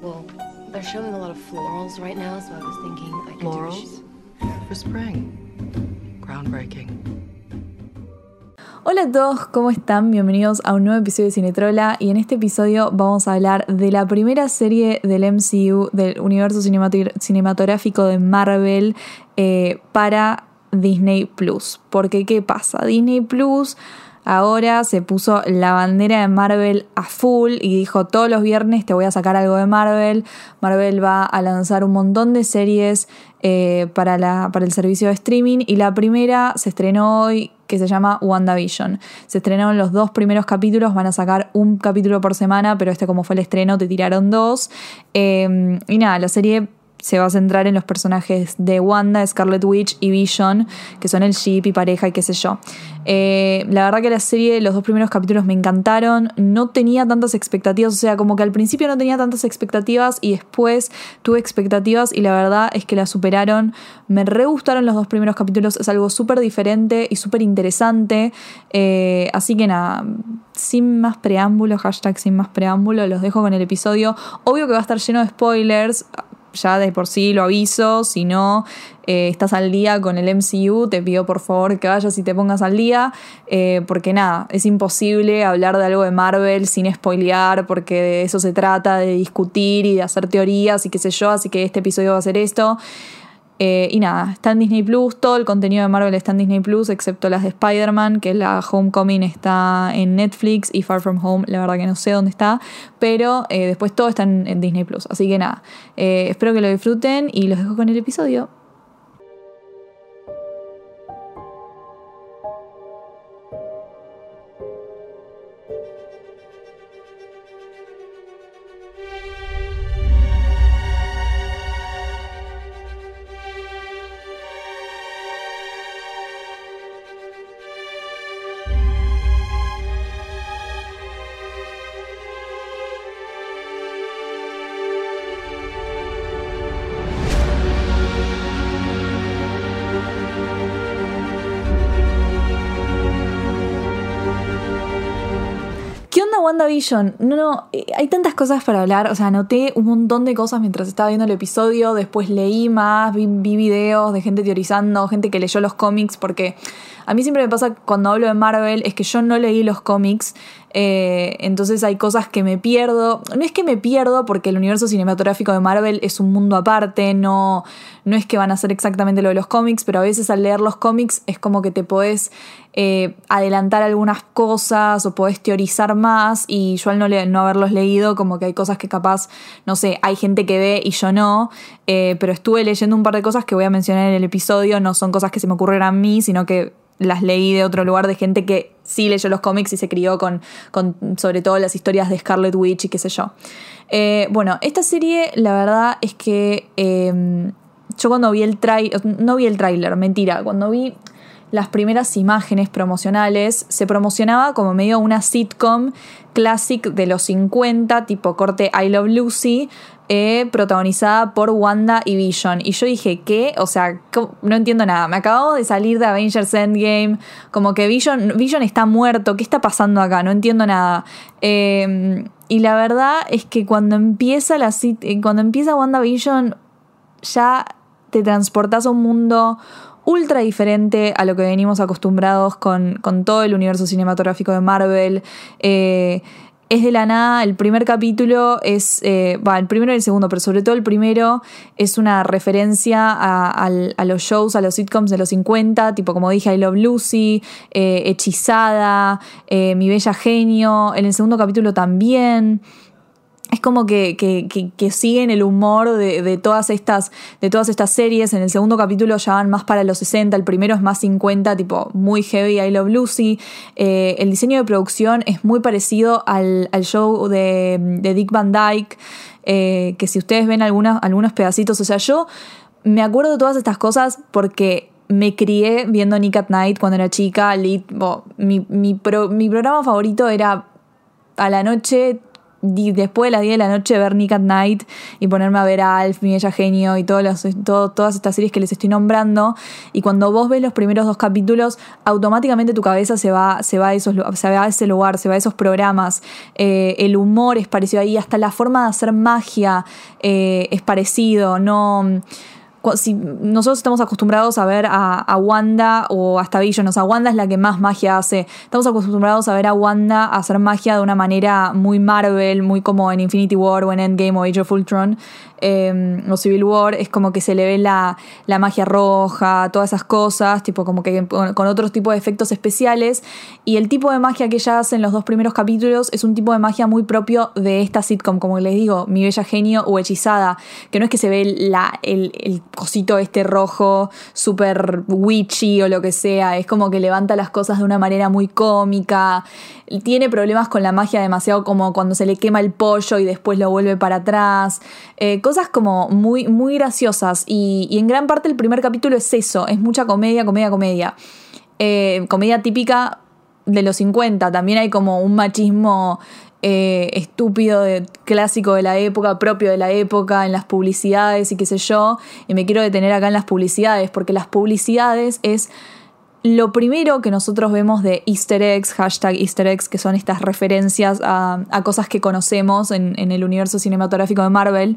Well, they're showing a lot of florals right now, so I was thinking I could Florals? For spring. Groundbreaking. Hola a todos, ¿cómo están? Bienvenidos a un nuevo episodio de Cinetrola y en este episodio vamos a hablar de la primera serie del MCU, del universo cinematográfico de Marvel eh, para Disney Plus. Porque, ¿qué pasa? Disney Plus ahora se puso la bandera de Marvel a full y dijo todos los viernes te voy a sacar algo de Marvel. Marvel va a lanzar un montón de series eh, para, la, para el servicio de streaming y la primera se estrenó hoy que se llama WandaVision. Se estrenaron los dos primeros capítulos, van a sacar un capítulo por semana, pero este como fue el estreno te tiraron dos. Eh, y nada, la serie se va a centrar en los personajes de Wanda, Scarlet Witch y Vision, que son el ship y pareja y qué sé yo. Eh, la verdad que la serie, los dos primeros capítulos me encantaron, no tenía tantas expectativas, o sea, como que al principio no tenía tantas expectativas y después tuve expectativas y la verdad es que la superaron. Me re gustaron los dos primeros capítulos, es algo súper diferente y súper interesante. Eh, así que nada, sin más preámbulo, hashtag sin más preámbulo, los dejo con el episodio. Obvio que va a estar lleno de spoilers ya de por sí lo aviso, si no eh, estás al día con el MCU, te pido por favor que vayas y te pongas al día, eh, porque nada, es imposible hablar de algo de Marvel sin spoilear, porque de eso se trata, de discutir y de hacer teorías y qué sé yo, así que este episodio va a ser esto. Eh, y nada, está en Disney Plus, todo el contenido de Marvel está en Disney Plus, excepto las de Spider-Man, que la Homecoming está en Netflix y Far From Home, la verdad que no sé dónde está, pero eh, después todo está en, Disney Plus. Así que nada, eh, espero que lo disfruten y los dejo con el episodio. WandaVision, no, no, eh, hay tantas cosas para hablar, o sea, anoté un montón de cosas mientras estaba viendo el episodio, después leí más, vi, vi videos de gente teorizando, gente que leyó los cómics, porque a mí siempre me pasa cuando hablo de Marvel es que yo no leí los cómics, eh, entonces hay cosas que me pierdo. No es que me pierdo porque el universo cinematográfico de Marvel es un mundo aparte, no, no es que van a hacer exactamente lo de los cómics, pero a veces al leer los cómics es como que te podés eh, adelantar algunas cosas o podés teorizar más y yo al no, haberlos leído como que hay cosas que capaz, no sé, hay gente que ve y yo no, eh, pero estuve leyendo un par de cosas que voy a mencionar en el episodio, no son cosas que se me ocurrieron a mí, sino que las leí de otro lugar de gente que sí leyó los cómics y se crió con, con sobre todo las historias de Scarlet Witch y qué sé yo. Eh, bueno, esta serie la verdad es que em, yo cuando vi el trailer, no vi el tráiler, mentira, cuando vi las primeras imágenes promocionales, se promocionaba como medio una sitcom classic de los 50, tipo corte I Love Lucy, eh, protagonizada por Wanda y Vision. Y yo dije, ¿qué? O sea, no entiendo nada. Me acabo de salir de Avengers Endgame, como que Vision, Vision está muerto, ¿qué está pasando acá? No entiendo nada. Em, y la verdad es que cuando empieza la eh, cuando empieza WandaVision, ya te transportas a un mundo ultra diferente a lo que venimos acostumbrados con, todo el universo cinematográfico de Marvel. Eh, es de la nada, el primer capítulo es, eh, el primero y el segundo, pero sobre todo el primero es una referencia a, los shows, a los sitcoms de los 50, tipo como dije, I Love Lucy, eh, Hechizada, Mi Bella Genio, en el segundo capítulo también es como que, siguen el humor de, todas estas, de todas estas series. En el segundo capítulo ya van más para los 60, el primero es más 50, tipo muy heavy, I Love Lucy. Eh, el diseño de producción es muy parecido al, show de, Dick Van Dyke, eh, que si ustedes ven algunos pedacitos, o sea, yo me acuerdo de todas estas cosas porque me crié viendo Nick at Night cuando era chica. mi programa favorito era a la noche después de las 10 de la noche ver Nick at Night y ponerme a ver a Alf, mi bella genio y todas, todas estas series que les estoy nombrando. Y cuando vos ves los primeros dos capítulos, automáticamente tu cabeza se va, se va, a, esos, se va a ese lugar, se va a esos programas. Eh, el humor es parecido ahí, hasta la forma de hacer magia eh, es parecido. No si nosotros estamos acostumbrados a ver a, Wanda o hasta Vision, o sea, Wanda es la que más magia hace. Estamos acostumbrados a ver a Wanda hacer magia de una manera muy Marvel, muy como en Infinity War o en Endgame o Age of Ultron eh, o Civil War, es como que se le ve la, la, magia roja, todas esas cosas, tipo como que con otros tipos de efectos especiales. Y el tipo de magia que ella hace en los dos primeros capítulos es un tipo de magia muy propio de esta sitcom, como les digo, Mi Bella Genio o Hechizada, que no es que se ve la, el, el cosito este rojo, súper witchy o lo que sea, es como que levanta las cosas de una manera muy cómica tiene problemas con la magia demasiado como cuando se le quema el pollo y después lo vuelve para atrás. Eh, cosas como muy, muy graciosas. Y, en gran parte el primer capítulo es eso, es mucha comedia, comedia, comedia. Eh, comedia típica de los 50. También hay como un machismo eh, estúpido, de, clásico de la época, propio de la época, en las publicidades y qué sé yo. Y me quiero detener acá en las publicidades, porque las publicidades es lo primero que nosotros vemos de easter eggs, hashtag easter eggs, que son estas referencias a, cosas que conocemos en, el universo cinematográfico de Marvel,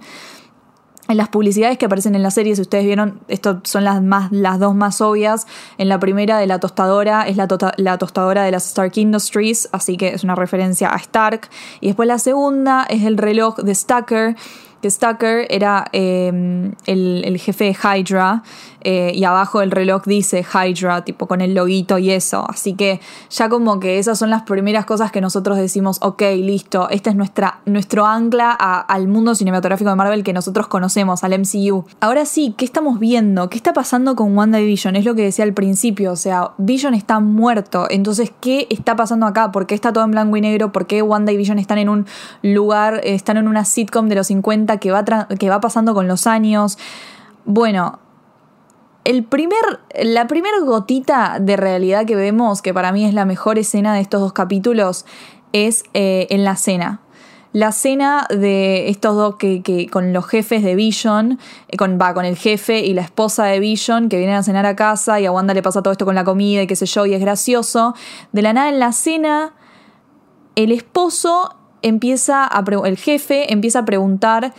en las publicidades que aparecen en la serie, si ustedes vieron, estas son las, más, las dos más obvias. En la primera de la tostadora es la, tota, la, tostadora de las Stark Industries, así que es una referencia a Stark. Y después la segunda es el reloj de Stacker, que Stacker era eh, el, el, jefe de Hydra eh, y abajo el reloj dice Hydra, tipo con el loguito y eso. Así que ya como que esas son las primeras cosas que nosotros decimos, ok, listo, este es nuestra, nuestro ancla al mundo cinematográfico de Marvel que nosotros conocemos, al MCU. Ahora sí, ¿qué estamos viendo? ¿Qué está pasando con WandaVision? Es lo que decía al principio, o sea, Vision está muerto, entonces, ¿qué está pasando acá? ¿Por qué está todo en blanco y negro? ¿Por qué Wanda y Vision están en un lugar, están en una sitcom de los 50 que va, que va pasando con los años? Bueno, el primer, la primera gotita de realidad que vemos, que para mí es la mejor escena de estos dos capítulos, es eh, en la cena. La cena de estos dos que, con los jefes de Vision, eh, con, va, con el jefe y la esposa de Vision que vienen a cenar a casa y a Wanda le pasa todo esto con la comida y qué sé yo, y es gracioso. De la nada en la cena, el esposo empieza a, el jefe empieza a preguntar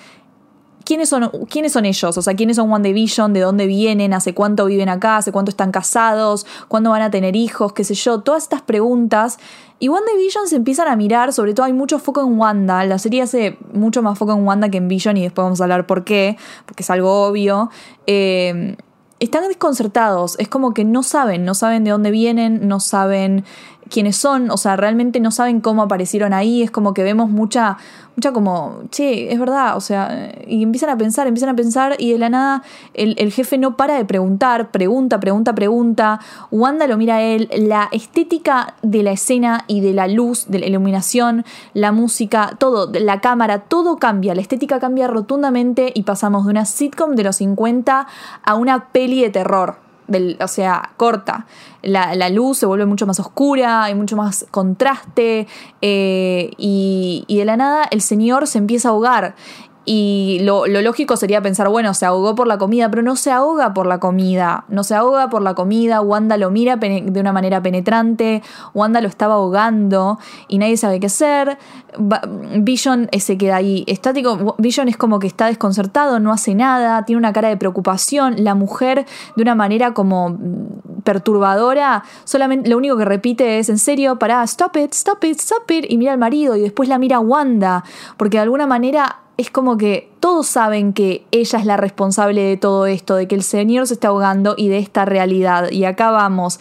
¿quiénes son, quiénes son ellos? O sea, ¿quiénes son One Division? ¿De dónde vienen? ¿Hace cuánto viven acá? ¿Hace cuánto están casados? ¿Cuándo van a tener hijos? ¿Qué sé yo? Todas estas preguntas. Y One Division se empiezan a mirar, sobre todo hay mucho foco en Wanda. La serie hace mucho más foco en Wanda que en Vision y después vamos a hablar por qué, porque es algo obvio. Eh, están desconcertados, es como que no saben, no saben de dónde vienen, no saben quiénes son, o sea, realmente no saben cómo aparecieron ahí, es como que vemos mucha, mucha como, che, es verdad, o sea, y empiezan a pensar, empiezan a pensar y de la nada el, el jefe no para de preguntar, pregunta, pregunta, pregunta, Wanda lo mira a él, la estética de la escena y de la luz, de la iluminación, la música, todo, la cámara, todo cambia, la estética cambia rotundamente y pasamos de una sitcom de los 50 a una peli de terror o sea, corta. La, luz se vuelve mucho más oscura, hay mucho más contraste eh, y, y, de la nada el señor se empieza a ahogar y lo, lógico sería pensar, bueno, se ahogó por la comida, pero no se ahoga por la comida, no se ahoga por la comida, Wanda lo mira de una manera penetrante, Wanda lo estaba ahogando y nadie sabe qué hacer, Vision se queda ahí estático, Vision es como que está desconcertado, no hace nada, tiene una cara de preocupación, la mujer de una manera como mm, perturbadora, solamente lo único que repite es, en serio, pará, stop it, stop it, stop it, y mira al marido y después la mira Wanda, porque de alguna manera es como que todos saben que ella es la responsable de todo esto, de que el señor se está ahogando y de esta realidad. Y acá vamos.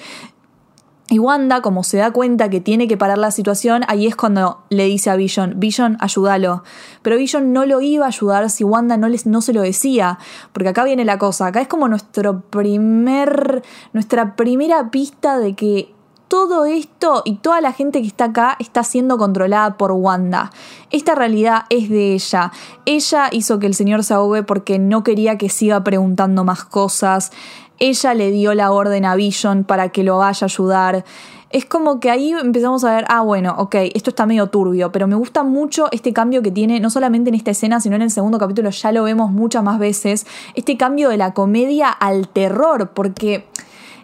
Y Wanda, como se da cuenta que tiene que parar la situación, ahí es cuando le dice a Vision, Vision, ayúdalo. Pero Vision no lo iba a ayudar si Wanda no, les, no se lo decía. Porque acá viene la cosa, acá es como nuestro primer, nuestra primera pista de que todo esto y toda la gente que está acá está siendo controlada por Wanda. Esta realidad es de ella. Ella hizo que el señor se ahogue porque no quería que siga preguntando más cosas. Ella le dio la orden a Vision para que lo vaya a ayudar. es como que ahí empezamos a ver, ah, bueno, ok, esto está medio turbio, pero me gusta mucho este cambio que tiene, no solamente en esta escena, sino en el segundo capítulo, ya lo vemos muchas más veces, este cambio de la comedia al terror, porque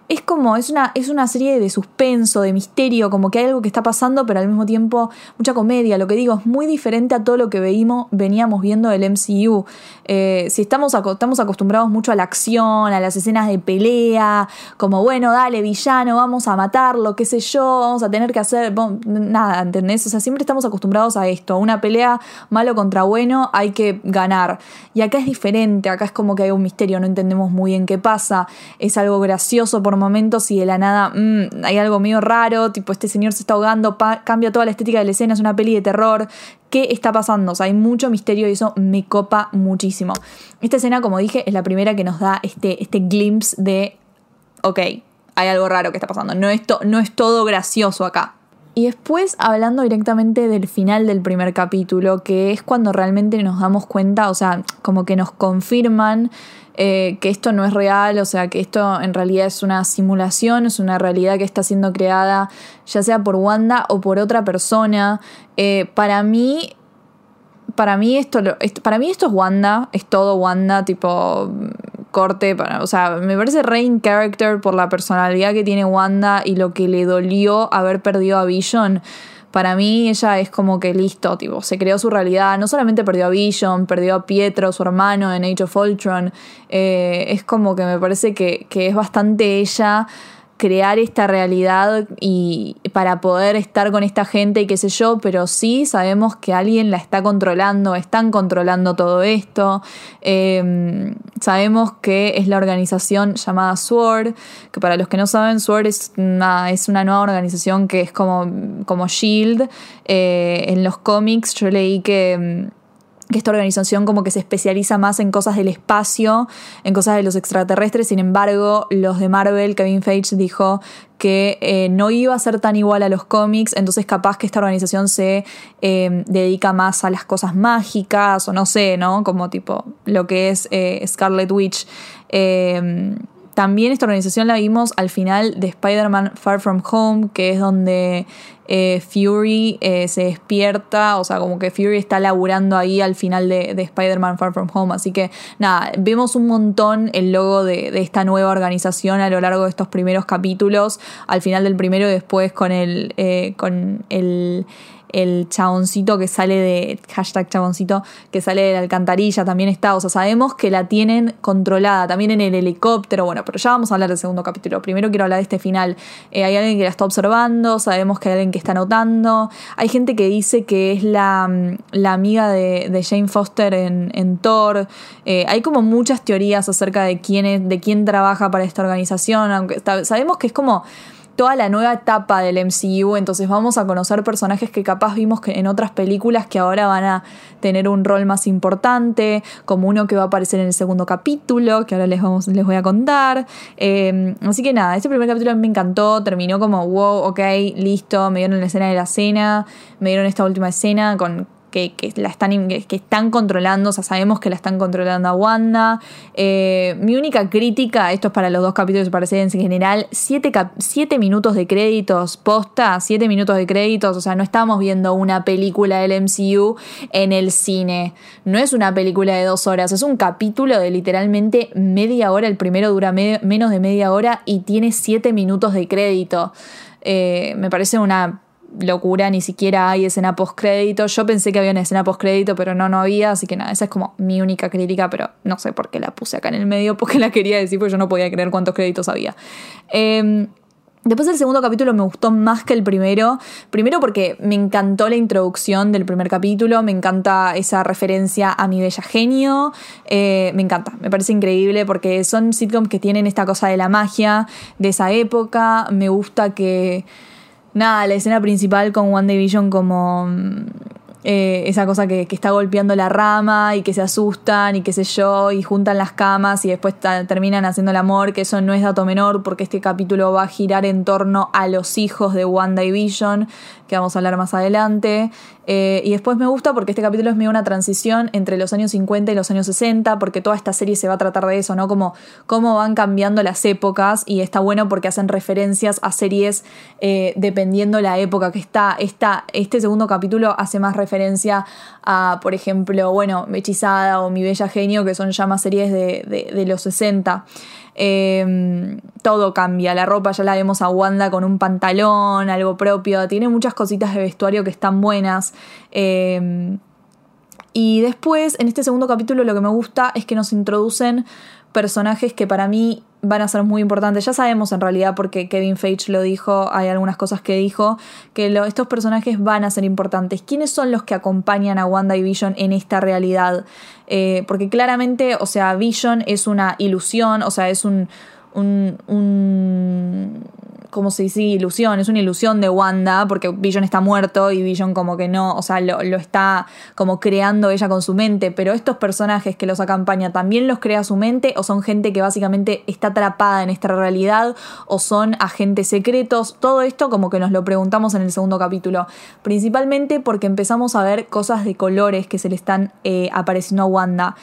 es como, es una, es una serie de suspenso, de misterio, como que hay algo que está pasando, pero al mismo tiempo mucha comedia. Lo que digo, es muy diferente a todo lo que veíamos, veníamos viendo del MCU. Eh, si estamos, estamos acostumbrados mucho a la acción, a las escenas de pelea, como bueno, dale, villano, vamos a matarlo, qué sé yo, vamos a tener que hacer, nada, ¿entendés? O sea, siempre estamos acostumbrados a esto, una pelea malo contra bueno, hay que ganar. Y acá es diferente, acá es como que hay un misterio, no entendemos muy bien qué pasa, es algo gracioso por momentos y de la nada mm, hay algo medio raro, tipo este señor se está ahogando, cambia toda la estética de la escena, es una peli de terror. ¿Qué está pasando? O sea, hay mucho misterio y eso me copa muchísimo. Esta escena, como dije, es la primera que nos da este, este glimpse de, ok, hay algo raro que está pasando. No es, no es todo gracioso acá. Y después hablando directamente del final del primer capítulo, que es cuando realmente nos damos cuenta, o sea, como que nos confirman eh, que esto no es real, o sea, que esto en realidad es una simulación, es una realidad que está siendo creada ya sea por Wanda o por otra persona. Eh, para mí, para mí esto, para mí esto es Wanda, es todo Wanda, tipo corte, para, o sea, me parece re in character por la personalidad que tiene Wanda y lo que le dolió haber perdido a Vision para mí ella es como que listo, tipo, se creó su realidad, no solamente perdió a Vision, perdió a Pietro, su hermano en Age of Ultron, eh, es como que me parece que, que es bastante ella crear esta realidad y para poder estar con esta gente y qué sé yo, pero sí sabemos que alguien la está controlando, están controlando todo esto. Em, sabemos que es la organización llamada SWORD, que para los que no saben, SWORD es una, es una nueva organización que es como, como Shield. Eh, en los cómics yo leí que em, que esta organización como que se especializa más en cosas del espacio, en cosas de los extraterrestres, sin embargo, los de Marvel, Kevin Feige dijo que eh, no iba a ser tan igual a los cómics, entonces capaz que esta organización se em, dedica más a las cosas mágicas, o no sé, ¿no? Como tipo lo que es eh, Scarlet Witch. También esta organización la vimos al final de Spider-Man Far From Home, que es donde eh, Fury eh, se despierta, o sea, como que Fury está laburando ahí al final de, Spider-Man Far From Home. Así que nada, vemos un montón el logo de, esta nueva organización a lo largo de estos primeros capítulos, al final del primero y después con el, eh, con el el chaboncito que sale de, hashtag chaboncito, que sale de la alcantarilla también está, o sea, sabemos que la tienen controlada, también en el helicóptero, bueno, pero ya vamos a hablar del segundo capítulo, primero quiero hablar de este final, eh, hay alguien que la está observando, sabemos que hay alguien que está notando, hay gente que dice que es la, mm, la amiga de, Jane Foster en, en Thor, eh, hay como muchas teorías acerca de quién, es, de quién trabaja para esta organización, aunque sabemos que es como toda la nueva etapa del MCU, entonces vamos a conocer personajes que capaz vimos que en otras películas que ahora van a tener un rol más importante, como uno que va a aparecer en el segundo capítulo, que ahora les, vamos, les voy a contar. Em, así que nada, este primer capítulo me encantó, terminó como, wow, ok, listo, me dieron la escena de la cena, me dieron esta última escena con que, la están, que están controlando, o sea, sabemos que la están controlando a Wanda. Eh, mi única crítica, esto es para los dos capítulos de Parece en general, siete, minutos de créditos posta, siete minutos de créditos, o sea, no estamos viendo una película del MCU en el cine, no es una película de dos horas, es un capítulo de literalmente media hora, el primero dura menos de media hora y tiene siete minutos de crédito. Eh, me parece una locura, ni siquiera hay escena post-crédito. Yo pensé que había una escena post-crédito, pero no, no había, así que nada, esa es como mi única crítica, pero no sé por qué la puse acá en el medio, porque la quería decir, porque yo no podía creer cuántos créditos había. Em, después el segundo capítulo me gustó más que el primero. Primero porque me encantó la introducción del primer capítulo, me encanta esa referencia a mi bella genio, eh, me encanta, me parece increíble porque son sitcoms que tienen esta cosa de la magia de esa época, me gusta que nada, la escena principal con One Division como mm, eh, esa cosa que, está golpeando la rama y que se asustan y qué sé yo, y juntan las camas y después terminan haciendo el amor, que eso no es dato menor porque este capítulo va a girar en torno a los hijos de One Division, que vamos a hablar más adelante. Eh, y después me gusta porque este capítulo es medio una transición entre los años 50 y los años 60, porque toda esta serie se va a tratar de eso, ¿no? Como cómo van cambiando las épocas y está bueno porque hacen referencias a series eh, dependiendo la época que está. Este segundo capítulo hace más referencia por ejemplo, bueno, Hechizada o Mi Bella Genio, que son ya más series de, de, los 60. Eh, todo cambia, la ropa ya la vemos a Wanda con un pantalón, algo propio, tiene muchas cositas de vestuario que están buenas. Eh, y después, en este segundo capítulo, lo que me gusta es que nos introducen personajes que para mí van a ser muy importantes. Ya sabemos en realidad porque Kevin Feige lo dijo, hay algunas cosas que dijo, que lo, estos personajes van a ser importantes. ¿Quiénes son los que acompañan a Wanda y Vision en esta realidad? Eh, porque claramente, o sea, Vision es una ilusión, o sea, es un, un, un ¿cómo se dice? Ilusión, es una ilusión de Wanda, porque Vision está muerto y Vision como que no, o sea, lo, lo, está como creando ella con su mente, pero estos personajes que los acompaña también los crea su mente o son gente que básicamente está atrapada en esta realidad o son agentes secretos, todo esto como que nos lo preguntamos en el segundo capítulo, principalmente porque empezamos a ver cosas de colores que se le están eh, apareciendo a Wanda.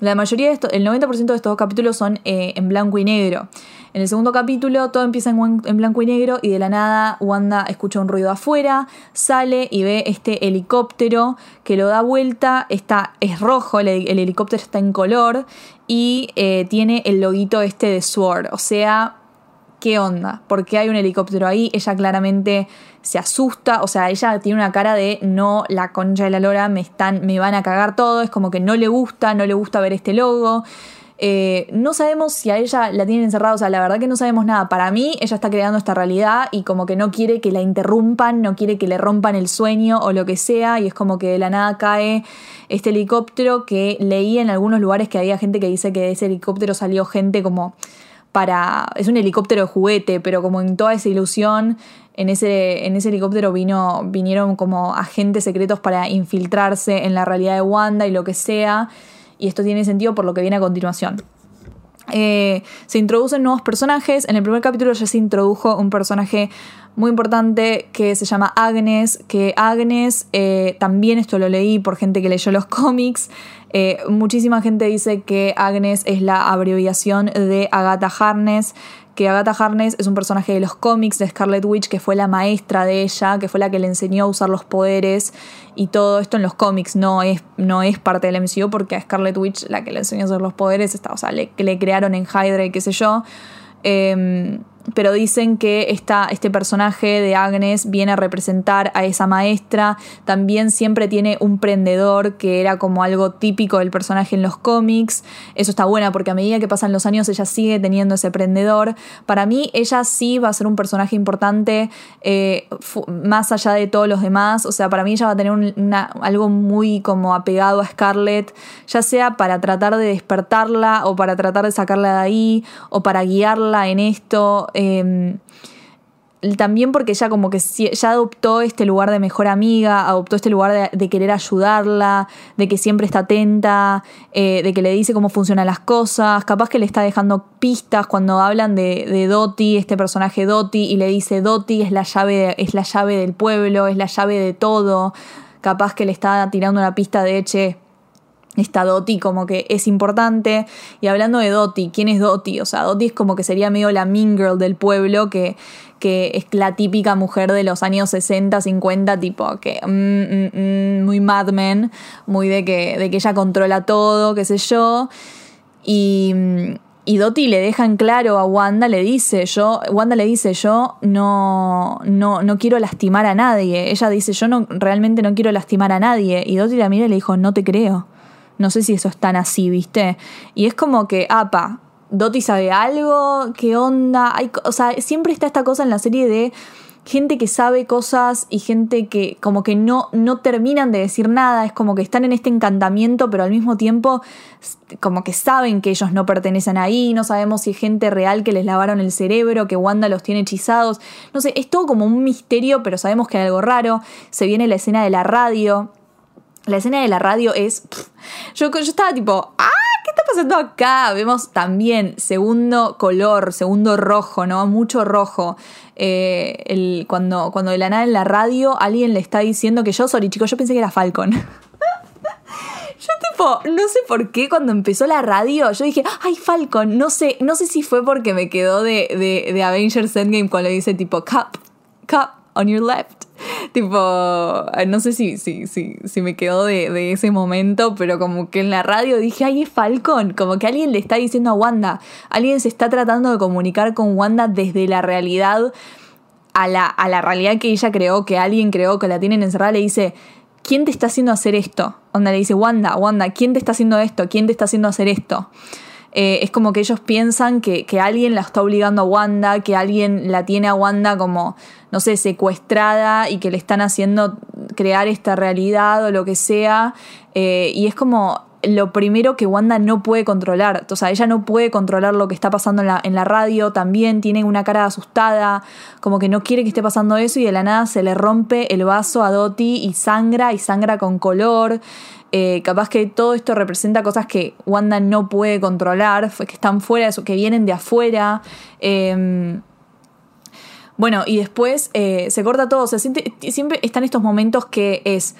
La mayoría de estos, el 90% de estos capítulos son eh, en blanco y negro. En el segundo capítulo todo empieza en, blanco y negro y de la nada Wanda escucha un ruido afuera, sale y ve este helicóptero que lo da vuelta, está, es rojo, el, el helicóptero está en color y eh, tiene el loguito este de Sword, o sea, ¿qué onda? ¿Por qué hay un helicóptero ahí? Ella claramente se asusta, o sea, ella tiene una cara de no, la concha de la lora, me, están, me van a cagar todo, es como que no le gusta, no le gusta ver este logo. Eh, no sabemos si a ella la tienen encerrada, o sea, la verdad que no sabemos nada. Para mí, ella está creando esta realidad y como que no quiere que la interrumpan, no quiere que le rompan el sueño o lo que sea, y es como que de la nada cae este helicóptero que leí en algunos lugares que había gente que dice que de ese helicóptero salió gente como para. Es un helicóptero de juguete, pero como en toda esa ilusión, en ese, en ese helicóptero vino, vinieron como agentes secretos para infiltrarse en la realidad de Wanda y lo que sea. Y esto tiene sentido por lo que viene a continuación. Eh, se introducen nuevos personajes. En el primer capítulo ya se introdujo un personaje muy importante que se llama Agnes. Que Agnes, eh, también esto lo leí por gente que leyó los cómics. Eh, muchísima gente dice que Agnes es la abreviación de Agatha Harness, que Agatha Harness es un personaje de los cómics de Scarlet Witch, que fue la maestra de ella, que fue la que le enseñó a usar los poderes y todo esto en los cómics no es, no es parte del MCU porque a Scarlet Witch la que le enseñó a usar los poderes, está, o sea, le, le crearon en Hydra y qué sé yo. Eh, pero dicen que este personaje de Agnes viene a representar a esa maestra. También siempre tiene un prendedor que era como algo típico del personaje en los cómics. Eso está buena porque a medida que pasan los años ella sigue teniendo ese prendedor. Para mí ella sí va a ser un personaje importante eh, más allá de todos los demás. O sea, para mí ella va a tener un, una, algo muy como apegado a Scarlett, ya sea para tratar de despertarla o para tratar de sacarla de ahí o para guiarla en esto. Eh, también porque ella como que ya adoptó este lugar de mejor amiga, adoptó este lugar de, de querer ayudarla, de que siempre está atenta, eh, de que le dice cómo funcionan las cosas, capaz que le está dejando pistas cuando hablan de, de Doti, este personaje Doti, y le dice Doti es la llave, es la llave del pueblo, es la llave de todo, capaz que le está tirando una pista de che, esta Doti como que es importante. Y hablando de Doti, ¿quién es Doti? O sea, Doti es como que sería medio la mean girl del pueblo, que, que es la típica mujer de los años 60, 50, tipo que mm, mm, mm, muy Mad Men, muy de que, de que ella controla todo, qué sé yo. Y, y Doti le deja en claro a Wanda, le dice, yo, Wanda le dice, yo no, no, no quiero lastimar a nadie. Ella dice, yo no, realmente no quiero lastimar a nadie. Y Doti la mira y le dijo, no te creo. No sé si eso es tan así, ¿viste? Y es como que, apa, Doti sabe algo, ¿qué onda? Hay, o sea, siempre está esta cosa en la serie de gente que sabe cosas y gente que como que no, no terminan de decir nada, es como que están en este encantamiento, pero al mismo tiempo como que saben que ellos no pertenecen ahí, no sabemos si es gente real que les lavaron el cerebro, que Wanda los tiene hechizados, no sé, es todo como un misterio, pero sabemos que hay algo raro, se viene la escena de la radio, la escena de la radio es... Pff, yo, yo estaba tipo, ¡ah! ¿Qué está pasando acá? Vemos también segundo color, segundo rojo, ¿no? Mucho rojo. Eh, cuando, cuando de la nada en la radio alguien le está diciendo que yo, sorry chicos, yo pensé que era Falcon. yo tipo, no sé por qué cuando empezó la radio, yo dije, ay, Falcon, no sé, no sé si fue porque me quedó de, Avengers Endgame cuando dice tipo, cup, cup on your left. Tipo, no sé si, si, si, si me quedó de, de, ese momento, pero como que en la radio dije, ay, es Falcon, como que alguien le está diciendo a Wanda, alguien se está tratando de comunicar con Wanda desde la realidad a la, a la realidad que ella creó, que alguien creó, que la tienen encerrada, le dice, ¿quién te está haciendo hacer esto? Onda le dice, Wanda, Wanda, ¿quién te está haciendo esto? ¿Quién te está haciendo hacer esto? Eh, es como que ellos piensan que, que, alguien la está obligando a Wanda, que alguien la tiene a Wanda como, no sé, secuestrada y que le están haciendo crear esta realidad o lo que sea. Eh, y es como lo primero que Wanda no puede controlar. O sea, ella no puede controlar lo que está pasando en la, radio también, tiene una cara asustada, como que no quiere que esté pasando eso y de la nada se le rompe el vaso a Dottie y sangra y sangra con color. Eh, capaz que todo esto representa cosas que Wanda no puede controlar, que están fuera, que vienen de afuera. Eh, bueno, y después eh, se corta todo. O sea, siempre están estos momentos que es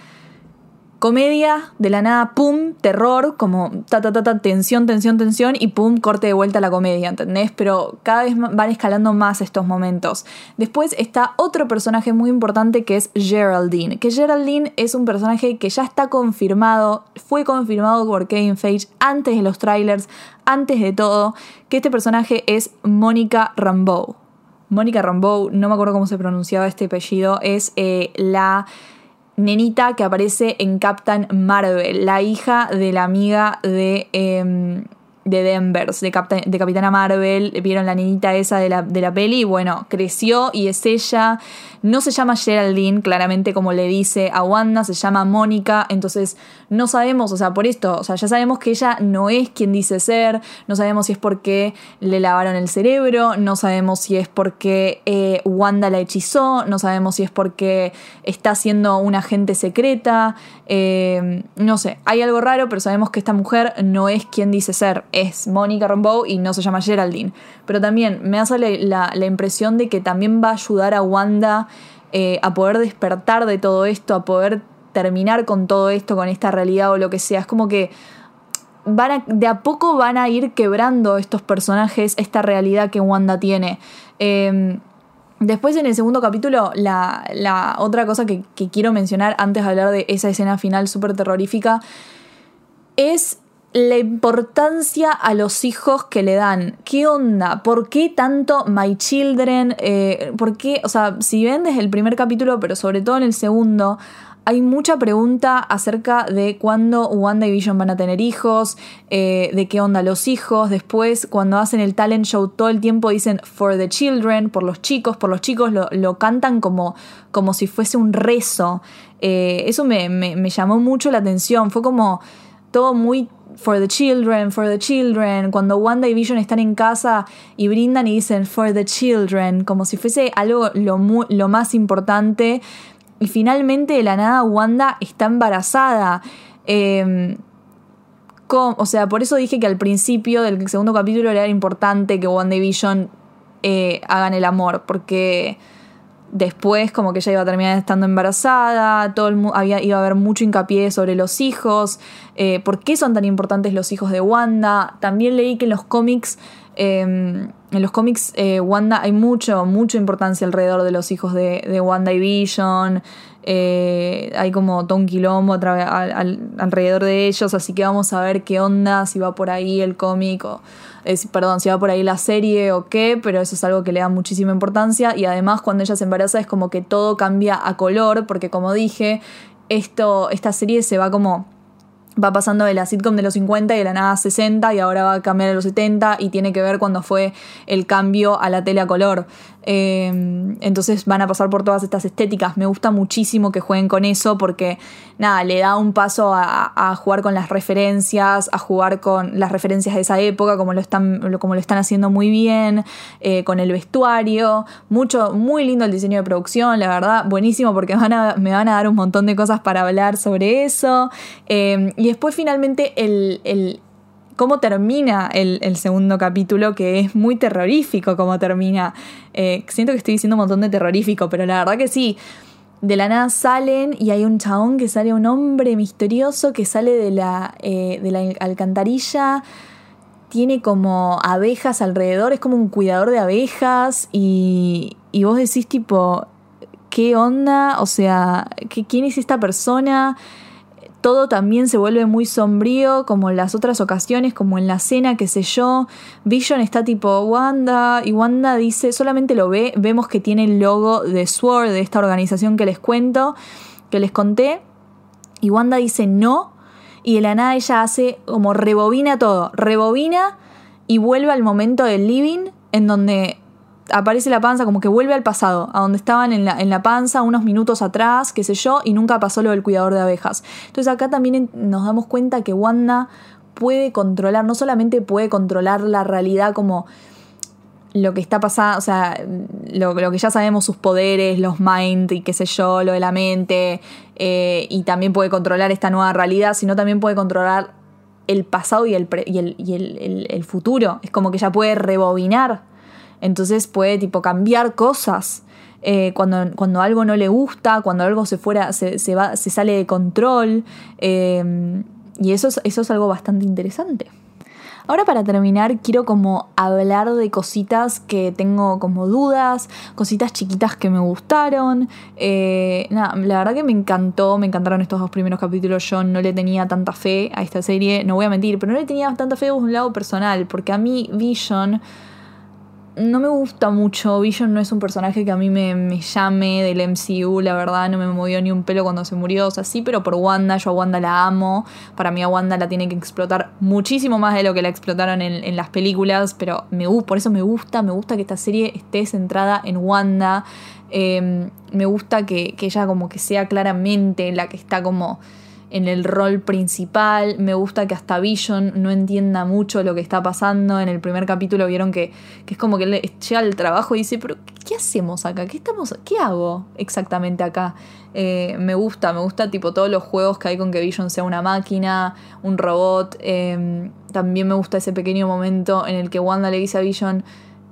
comedia, de la nada, pum, terror, como ta, ta, ta, ta, tensión, tensión, tensión, y pum, corte de vuelta a la comedia, ¿entendés? Pero cada vez van escalando más estos momentos. Después está otro personaje muy importante que es Geraldine, que Geraldine es un personaje que ya está confirmado, fue confirmado por Kevin Feige antes de los trailers, antes de todo, que este personaje es Mónica Rambeau. Mónica Rambeau, no me acuerdo cómo se pronunciaba este apellido, es eh, la nenita que aparece en Captain Marvel, la hija de la amiga de, eh, de Denvers, de, de, Capitana Marvel. Vieron la nenita esa de la, de la peli. Bueno, creció y es ella. No se llama Geraldine, claramente como le dice a Wanda, se llama Mónica. Entonces no sabemos, o sea, por esto, o sea, ya sabemos que ella no es quien dice ser. No sabemos si es porque le lavaron el cerebro. No sabemos si es porque eh, Wanda la hechizó. No sabemos si es porque está siendo una agente secreta. Eh, no sé, hay algo raro, pero sabemos que esta mujer no es quien dice ser. Es Mónica Rambeau y no se llama Geraldine. Pero también me hace la, la impresión de que también va a ayudar a Wanda eh, a poder despertar de todo esto, a poder terminar con todo esto, con esta realidad o lo que sea. Es como que van a, de a poco van a ir quebrando estos personajes esta realidad que Wanda tiene. Eh, después en el segundo capítulo, la, otra cosa que, que, quiero mencionar antes de hablar de esa escena final súper terrorífica es la importancia a los hijos que le dan. ¿Qué onda? ¿Por qué tanto My Children? Eh, ¿Por qué? O sea, si ven desde el primer capítulo, pero sobre todo en el segundo, hay mucha pregunta acerca de cuándo Wanda y Vision van a tener hijos, eh, de qué onda los hijos. Después, cuando hacen el talent show, todo el tiempo dicen for the children, por los chicos, por los chicos, lo, cantan como, como si fuese un rezo. Eh, eso me llamó mucho la atención. Fue como todo muy for the children, for the children, cuando Wanda y Vision están en casa y brindan y dicen for the children, como si fuese algo lo, lo más importante. Y finalmente de la nada Wanda está embarazada. Con, o sea, por eso dije que al principio del segundo capítulo era importante que Wanda y Vision eh, hagan el amor, porque después como que ella iba a terminar estando embarazada, todo el, había, iba a haber mucho hincapié sobre los hijos, eh, por qué son tan importantes los hijos de Wanda. También leí que en los cómics, eh, en los cómics eh, Wanda hay mucho, mucha importancia alrededor de los hijos de, de Wanda y Vision. Eh, hay como un quilombo al, al, alrededor de ellos, así que vamos a ver qué onda, si va por ahí el cómic o perdón, si va por ahí la serie o qué, pero eso es algo que le da muchísima importancia y además cuando ella se embaraza es como que todo cambia a color, porque como dije, esto, esta serie se va como va pasando de la sitcom de los 50 y de la nada 60 y ahora va a cambiar a los 70 y tiene que ver cuando fue el cambio a la tele a color. Eh, entonces van a pasar por todas estas estéticas. Me gusta muchísimo que jueguen con eso porque nada, le da un paso a, jugar con las referencias, a jugar con las referencias de esa época, como lo están, como lo están haciendo muy bien, eh, con el vestuario. Mucho, muy lindo el diseño de producción, la verdad, buenísimo porque van a, me van a dar un montón de cosas para hablar sobre eso. Y después finalmente el, el cómo termina el, el, segundo capítulo, que es muy terrorífico cómo termina. Eh, siento que estoy diciendo un montón de terrorífico, pero la verdad que sí. De la nada salen y hay un chabón que sale, un hombre misterioso que sale de la, eh, de la alcantarilla tiene como abejas alrededor, es como un cuidador de abejas y, y vos decís tipo, ¿qué onda? O sea, ¿quién es esta persona? Todo también se vuelve muy sombrío, como en las otras ocasiones, como en la cena, qué sé yo. Vision está tipo Wanda, y Wanda dice, solamente lo ve, vemos que tiene el logo de SWORD, de esta organización que les cuento, que les conté. Y Wanda dice no, y de la nada ella hace como rebobina todo, rebobina y vuelve al momento del living, en donde aparece la panza, como que vuelve al pasado, a donde estaban en la, en la, panza unos minutos atrás, qué sé yo, y nunca pasó lo del cuidador de abejas. Entonces acá también nos damos cuenta que Wanda puede controlar, no solamente puede controlar la realidad como lo que está pasando, o sea, lo, lo, que ya sabemos, sus poderes, los mind y qué sé yo, lo de la mente, eh, y también puede controlar esta nueva realidad, sino también puede controlar el pasado y el, y el, y el, el futuro. Es como que ya puede rebobinar entonces puede tipo cambiar cosas. Eh, cuando, cuando, algo no le gusta, cuando algo se fuera, se, se, va, se sale de control. Eh, y eso es, eso es algo bastante interesante. Ahora para terminar quiero como hablar de cositas que tengo como dudas, cositas chiquitas que me gustaron. Eh, nada, la verdad que me encantó, me encantaron estos dos primeros capítulos. Yo no le tenía tanta fe a esta serie, no voy a mentir, pero no le tenía tanta fe de un lado personal, porque a mí Vision no me gusta mucho. Vision no es un personaje que a mí me, llame del MCU, la verdad, no me movió ni un pelo cuando se murió. O sea, sí, pero por Wanda, yo a Wanda la amo. Para mí a Wanda la tiene que explotar muchísimo más de lo que la explotaron en, las películas. Pero me, por eso me gusta, me gusta que esta serie esté centrada en Wanda. Em, me gusta que, que ella como que sea claramente la que está como en el rol principal. Me gusta que hasta Vision no entienda mucho lo que está pasando. En el primer capítulo vieron que, que es como que él llega al trabajo y dice, pero ¿qué hacemos acá? ¿Qué, estamos, qué hago exactamente acá? Eh, me gusta, me gusta tipo todos los juegos que hay con que Vision sea una máquina, un robot. Em, también me gusta ese pequeño momento en el que Wanda le dice a Vision,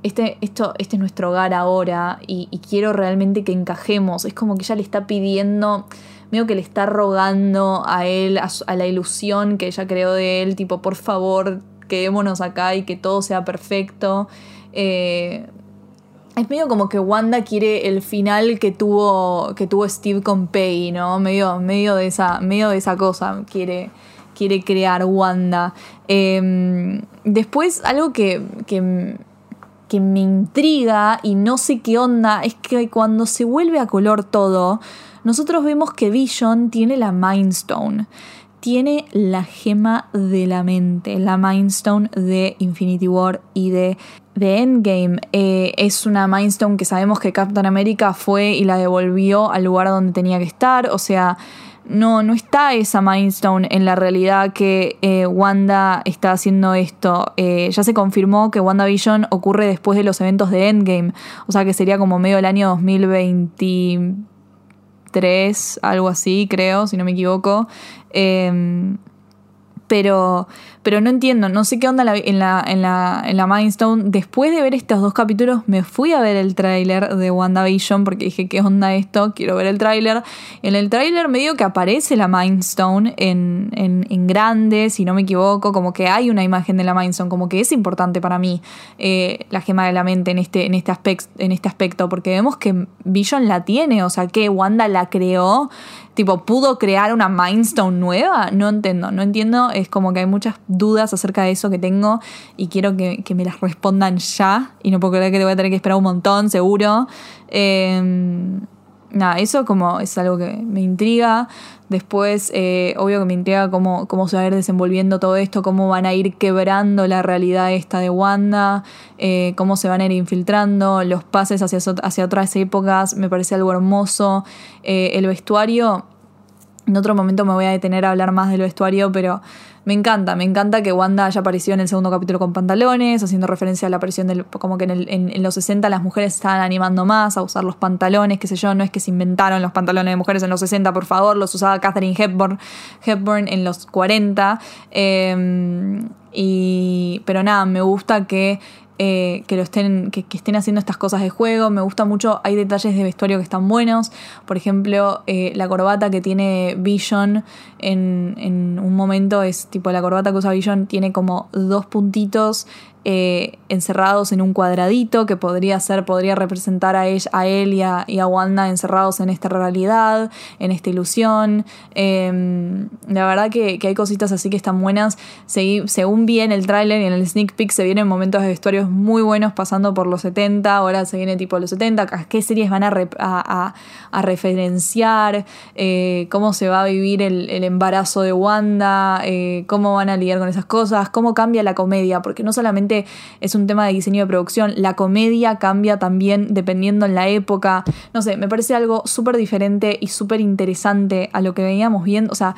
este, esto, este es nuestro hogar ahora y, y quiero realmente que encajemos. Es como que ella le está pidiendo medio que le está rogando a él, a, la ilusión que ella creó de él, tipo, por favor, quedémonos acá y que todo sea perfecto. Eh, es medio como que Wanda quiere el final que tuvo, que tuvo Steve con Peggy, ¿no? Medio, medio, de, esa, medio de esa cosa quiere, quiere crear Wanda. Em, después, algo que, que, que me intriga y no sé qué onda es que cuando se vuelve a color todo, nosotros vemos que Vision tiene la Mind Stone. Tiene la gema de la mente, la Mind Stone de Infinity War y de, Endgame. Eh, es una Mind Stone que sabemos que Captain America fue y la devolvió al lugar donde tenía que estar. O sea, no, no está esa Mind Stone en la realidad que eh, Wanda está haciendo esto. Eh, ya se confirmó que WandaVision ocurre después de los eventos de Endgame. O sea que sería como medio del año 2020 algo así, creo, si no me equivoco. Em, pero, pero no entiendo, no sé qué onda en la, en la, en la Mindstone. Después de ver estos dos capítulos, me fui a ver el tráiler de WandaVision porque dije, ¿qué onda esto? Quiero ver el tráiler. En el tráiler me digo que aparece la Mindstone en, en, en, grande, si no me equivoco, como que hay una imagen de la Mindstone, como que es importante para mí eh, la gema de la mente en este, en, este aspecto, en este aspecto, porque vemos que Vision la tiene, o sea que Wanda la creó tipo, ¿pudo crear una Mindstone nueva? No entiendo, no entiendo. Es como que hay muchas dudas acerca de eso que tengo y quiero que, me las respondan ya. Y no puedo creer que te voy a tener que esperar un montón, seguro. Em, nada, eso como es algo que me intriga. Después, eh, obvio que me intriga cómo, cómo se va a ir desenvolviendo todo esto, cómo van a ir quebrando la realidad esta de Wanda, eh, cómo se van a ir infiltrando, los pases hacia, hacia otras épocas, me parece algo hermoso. Eh, el vestuario En otro momento me voy a detener a hablar más del vestuario, pero me encanta, me encanta que Wanda haya aparecido en el segundo capítulo con pantalones, haciendo referencia a la aparición del. como que en, los 60 las mujeres estaban animando más a usar los pantalones, qué sé yo, no es que se inventaron los pantalones de mujeres en los 60, por favor, los usaba Catherine Hepburn, Hepburn en los 40. Em, y, pero nada, me gusta que eh, que, lo estén, que, estén haciendo estas cosas de juego. Me gusta mucho, hay detalles de vestuario que están buenos. Por ejemplo, eh, la corbata que tiene Vision en, en, un momento es tipo la corbata que usa Vision tiene como dos puntitos eh, encerrados en un cuadradito que podría ser, podría representar a, ella, a él y a, Wanda encerrados en esta realidad, en esta ilusión. Em, la verdad que, hay cositas así que están buenas. según vi el tráiler y en el sneak peek se vienen momentos de vestuarios muy buenos pasando por los 70, ahora se viene tipo los 70, qué series van a, referenciar, eh, cómo se va a vivir el, embarazo de Wanda, eh, cómo van a lidiar con esas cosas, cómo cambia la comedia, porque no solamente es un tema de diseño de producción, la comedia cambia también dependiendo en la época. No sé, me parece algo súper diferente y súper interesante a lo que veníamos viendo. O sea,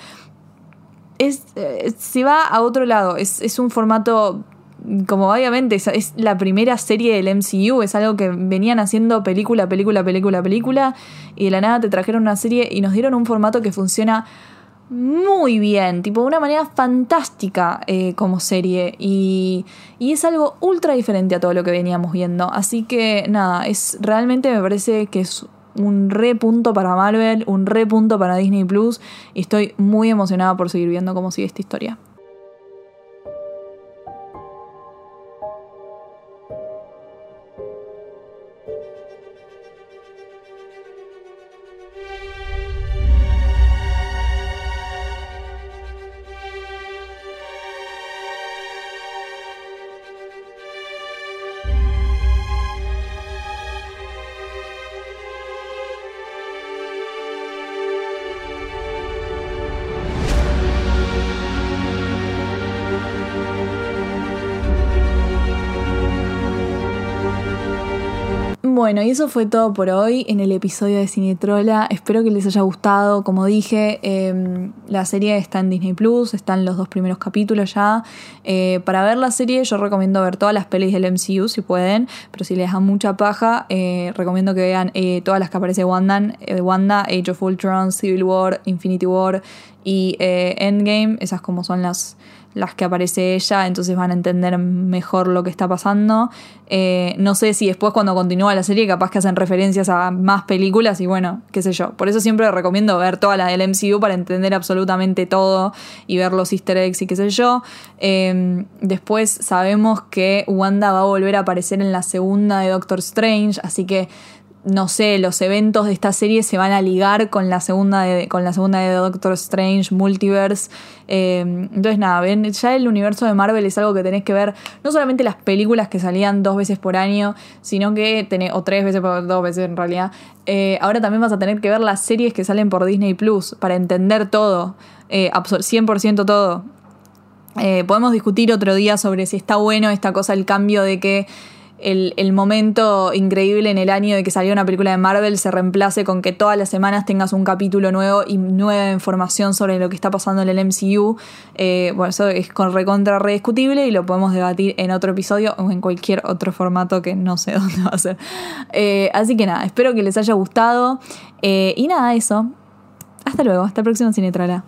es, eh, se va a otro lado, es, un formato como obviamente es, la primera serie del MCU, es algo que venían haciendo película, película, película, película, y de la nada te trajeron una serie y nos dieron un formato que funciona muy bien, tipo de una manera fantástica eh, como serie y, y, es algo ultra diferente a todo lo que veníamos viendo. Así que nada, es realmente me parece que es un re punto para Marvel, un re punto para Disney Plus y estoy muy emocionada por seguir viendo cómo sigue esta historia. Bueno, y eso fue todo por hoy en el episodio de Cinetrola. Espero que les haya gustado. Como dije, em, la serie está en Disney Plus, están los dos primeros capítulos ya. Eh, para ver la serie, yo recomiendo ver todas las pelis del MCU si pueden, pero si les da mucha paja, eh, recomiendo que vean eh, todas las que aparece Wanda, Wanda, Age of Ultron, Civil War, Infinity War y Endgame. Esas como son las las que aparece ella, entonces van a entender mejor lo que está pasando. Eh, no sé si después cuando continúa la serie capaz que hacen referencias a más películas y bueno, qué sé yo. Por eso siempre recomiendo ver toda la del MCU para entender absolutamente todo y ver los easter eggs y qué sé yo. Eh, después sabemos que Wanda va a volver a aparecer en la segunda de Doctor Strange, así que no sé, los eventos de esta serie se van a ligar con la segunda de, con la segunda de Doctor Strange, Multiverse. Eh, entonces, nada, ven, ya el universo de Marvel es algo que tenés que ver, no solamente las películas que salían dos veces por año, sino que tenés, o tres veces por dos veces en realidad. Eh, ahora también vas a tener que ver las series que salen por Disney Plus para entender todo, eh, 100% todo. Eh, podemos discutir otro día sobre si está bueno esta cosa, el cambio de que el, momento increíble en el año de que salió una película de Marvel se reemplace con que todas las semanas tengas un capítulo nuevo y nueva información sobre lo que está pasando en el MCU. Eh, bueno, eso es con recontra rediscutible y lo podemos debatir en otro episodio o en cualquier otro formato que no sé dónde va a ser. Eh, así que nada, espero que les haya gustado. Eh, y nada, eso. Hasta luego, hasta el próximo Cinetrala.